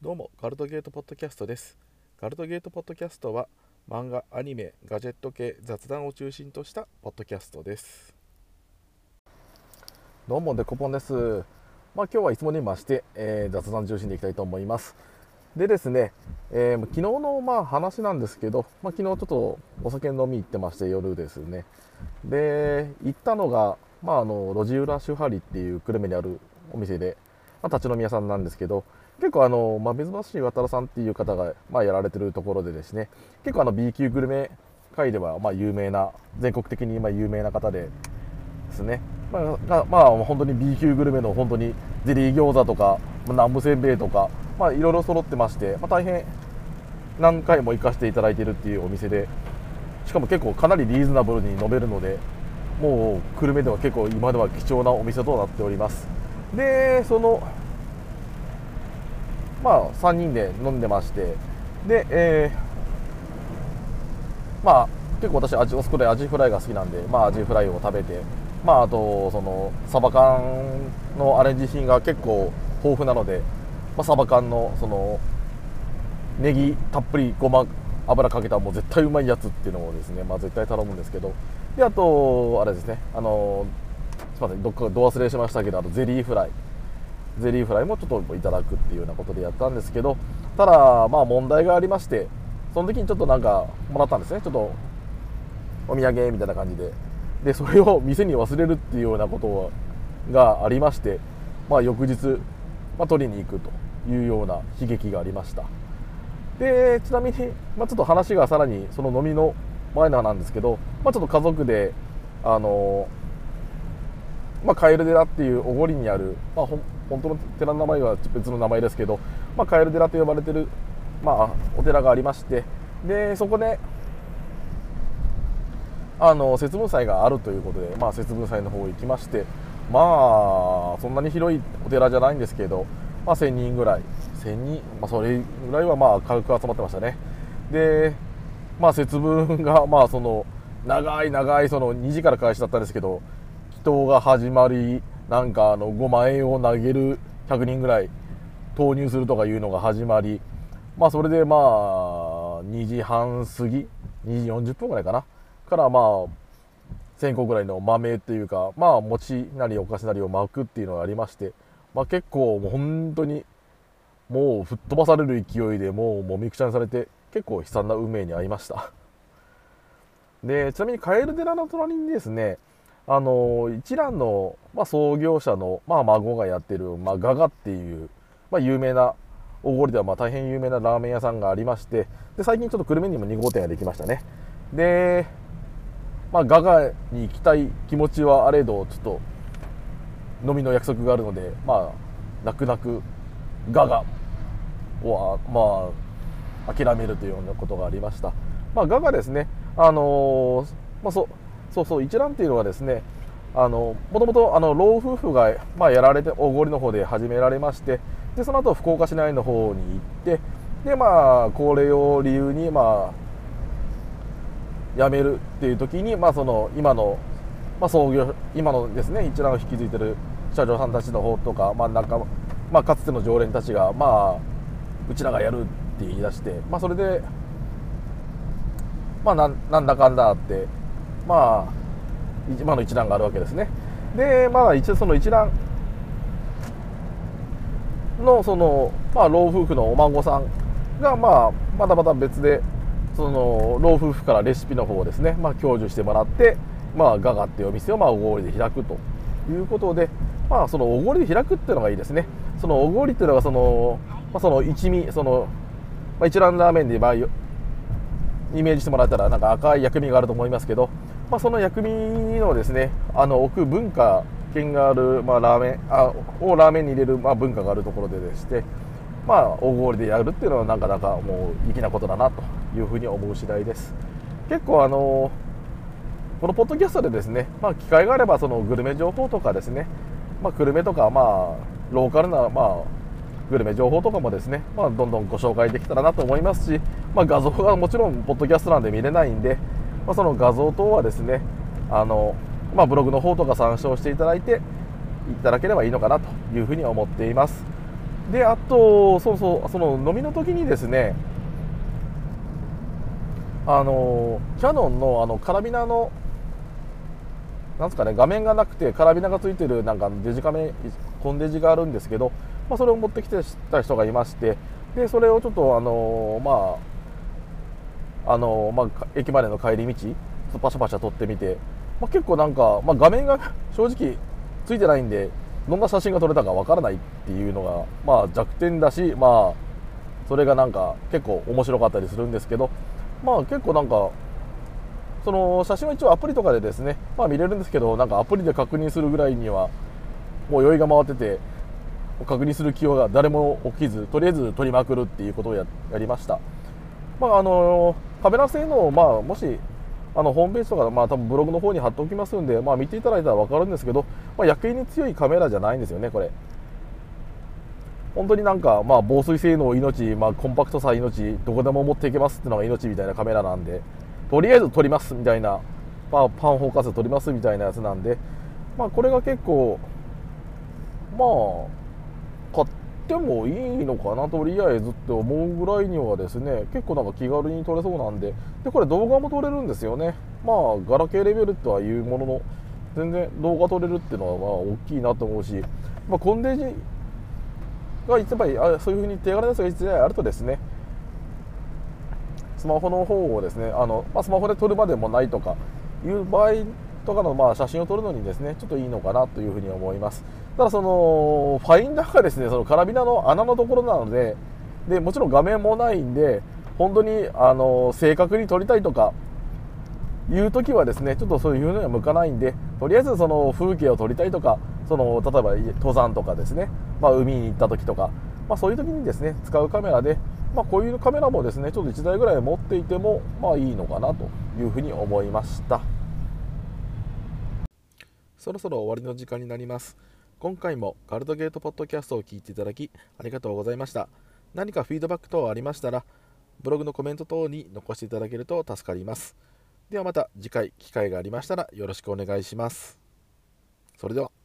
どうもガルトゲートポッドキャストです。ガルトゲートポッドキャストは漫画アニメガジェット系雑談を中心としたポッドキャストです。どうもデコポンです。まあ今日はいつもに増して、えー、雑談中心でいきたいと思います。でですね、えー、昨日のまあ話なんですけど、まあ、昨日ちょっとお酒飲み行ってまして夜ですね。で行ったのが、まあ、あの路地裏シュハリっていう久留米にあるお店で、まあ、立ち飲み屋さんなんですけど結構あの、まあ、水橋渡さんっていう方が、まあ、やられてるところでですね結構あの B 級グルメ界ではまあ有名な全国的にま有名な方でですね、まあ、まあ本当に B 級グルメの本当にゼリー餃子とか南部せんべいとかまあいろいろ揃ってまして、まあ、大変何回も行かせていただいてるっていうお店でしかも結構かなりリーズナブルに飲めるのでもう久留米では結構今では貴重なお店となっております。でそのまあ3人で飲んでましてで、えー、まあ結構私アジそこでアジフライが好きなんで、まあ、アジフライを食べてまああとそのサバ缶のアレンジ品が結構豊富なので、まあ、サバ缶のそのネギたっぷりごま油かけたもう絶対うまいやつっていうのをですね、まあ、絶対頼むんですけど。であとあれですねあのすみませんどっかど忘れしましたけどあとゼリーフライ。ゼリーフライもちょっといただくっていうようなことでやったんですけどただまあ問題がありましてその時にちょっとなんかもらったんですね。ちょっとお土産みたいな感じで。でそれを店に忘れるっていうようなことがありましてまあ翌日、まあ、取りに行くというような悲劇がありました。でちなみに、まあ、ちょっと話がさらにその飲みの前のなんですけど、まあ、ちょっと家族であのまあ、カエル寺っていう小堀にある、まあ、本当の寺の名前は別の名前ですけど、まあ、カエル寺と呼ばれてる、まあ、お寺がありましてでそこであの節分祭があるということで、まあ、節分祭の方行きましてまあそんなに広いお寺じゃないんですけど、まあ、1000人ぐらい1000人、まあ、それぐらいはまあ軽く集まってましたね。で、まあ、節分がまあその長い長いその2時から開始だったんですけど祈祷が始まりなんかあの5万円を投げる100人ぐらい投入するとかいうのが始まりまあそれでまあ2時半過ぎ2時40分ぐらいかなからまあ1000個ぐらいの豆っていうかまあ餅なりお菓子なりを巻くっていうのがありましてまあ結構もう本当にもう吹っ飛ばされる勢いでもうもみくちゃにされて結構悲惨な運命に遭いました。でちなみにカエル寺の隣にですねあの一蘭の、まあ、創業者の、まあ、孫がやってる、まあ、ガガっていう、まあ、有名な大堀ではまあ大変有名なラーメン屋さんがありましてで最近ちょっと久留米にも2号店ができましたね。で、まあ、ガガに行きたい気持ちはあれどちょっと飲みの約束があるのでまあ泣く泣くガガをまあ諦めるというようなことがありました。まあガガですねあのー、まあそうそうそう一蘭っていうのはですねあのもともとあの老夫婦が、まあ、やられて大堀の方で始められましてでその後福岡市内の方に行ってでまあ高齢を理由にまあ辞めるっていう時に、まあ、その今の、まあ、創業今のですね一蘭を引き継いでる社長さんたちの方とか、まあなんかまあ、かつての常連たちが、まあ、うちらがやるって言い出して、まあ、それで、まあ、なんだかんだってまあ今の一覧があるわけですね。でまあ一応その一覧のその、まあ、老夫婦のお孫さんが、まあ、またまた別でその老夫婦からレシピの方をですね、まあ、享受してもらって、まあ、ガガっていうお店を、まあ、おごりで開くということで、まあ、そのおごりで開くっていうのがいいですね。そのおごりっていうのがその,、まあ、その一味その、まあ、一蘭ラーメンで、まあ、イメージしてもらったらなんか赤い薬味があると思いますけどまあ、その薬味のですねあの置く文化圏がある、まあ、ラーメンあをラーメンに入れる、まあ、文化があるところででしてまあ大氷でやるっていうのはなかなかもう粋なことだなというふうに思う次第です。結構あのこのポッドキャストでですね、まあ、機会があればそのグルメ情報とかですね、まあ、グルメとかまあローカルなまあグルメ情報とかもですね、まあ、どんどんご紹介できたらなと思いますし、まあ、画像がもちろんポッドキャストなんで見れないんで、まあ、その画像等はですねあの、まあ、ブログの方とか参照していただいていただければいいのかなというふうに思っています。であとそうそうその飲みの時にですねあのキヤノンのあのカラビナのなんすかね画面がなくてカラビナがついてるなんかデジカメコンデジがあるんですけど、まあ、それを持ってきてた人がいましてでそれをちょっとあのまああのまあ、駅までの帰り道パシャパシャ撮ってみて、まあ、結構なんか、まあ、画面が 正直ついてないんでどんな写真が撮れたかわからないっていうのが、まあ、弱点だし、まあ、それがなんか結構面白かったりするんですけど、まあ、結構なんかその写真は一応アプリとかでですね、まあ、見れるんですけどなんかアプリで確認するぐらいにはもう酔いが回ってて確認する気が誰も起きずとりあえず撮りまくるっていうことをやりました、まあ、あのカメラ性能、まあ、もしあのホームページとか、まあ、多分ブログの方に貼っておきますんで、まあ、見ていただいたら分かるんですけど、まあ、夜景に強いカメラじゃないんですよねこれ。本当になんか、まあ、防水性能命、まあ、コンパクトさ命どこでも持っていけますっていうのが命みたいなカメラなんでとりあえず撮りますみたいな、まあ、パンフォーカス撮りますみたいなやつなんで、まあ、これが結構まあってもいいのかなとりあえずって思うぐらいにはですね結構なんか気軽に撮れそうなんで。でこれ動画も撮れるんですよね。まあガラケーレベルとはいうものの全然動画撮れるっていうのはまあ大きいなと思うし、まあ、コンデジが一枚あそういうふうに手軽なやつが一台あるとですね。スマホの方をですねあの、まあ、スマホで撮るまでもないとかいう場合とかのまあ写真を撮るのにですねちょっといいのかなというふうに思います。ただそのファインダーがですねそのカラビナの穴のところなのででもちろん画面もないんで本当にあの正確に撮りたいとかいう時はですねちょっとそういうのには向かないんでとりあえずその風景を撮りたいとかその例えば登山とかですね、まあ、海に行った時とか、まあ、そういう時にですね使うカメラでまあ、こういうカメラもですねちょっと1台ぐらい持っていてもまあいいのかなというふうに思いました。そろそろ終わりの時間になります。今回もガルドゲートポッドキャストを聞いていただきありがとうございました。何かフィードバック等ありましたらブログのコメント等に残していただけると助かります。ではまた次回機会がありましたらよろしくお願いします。それでは。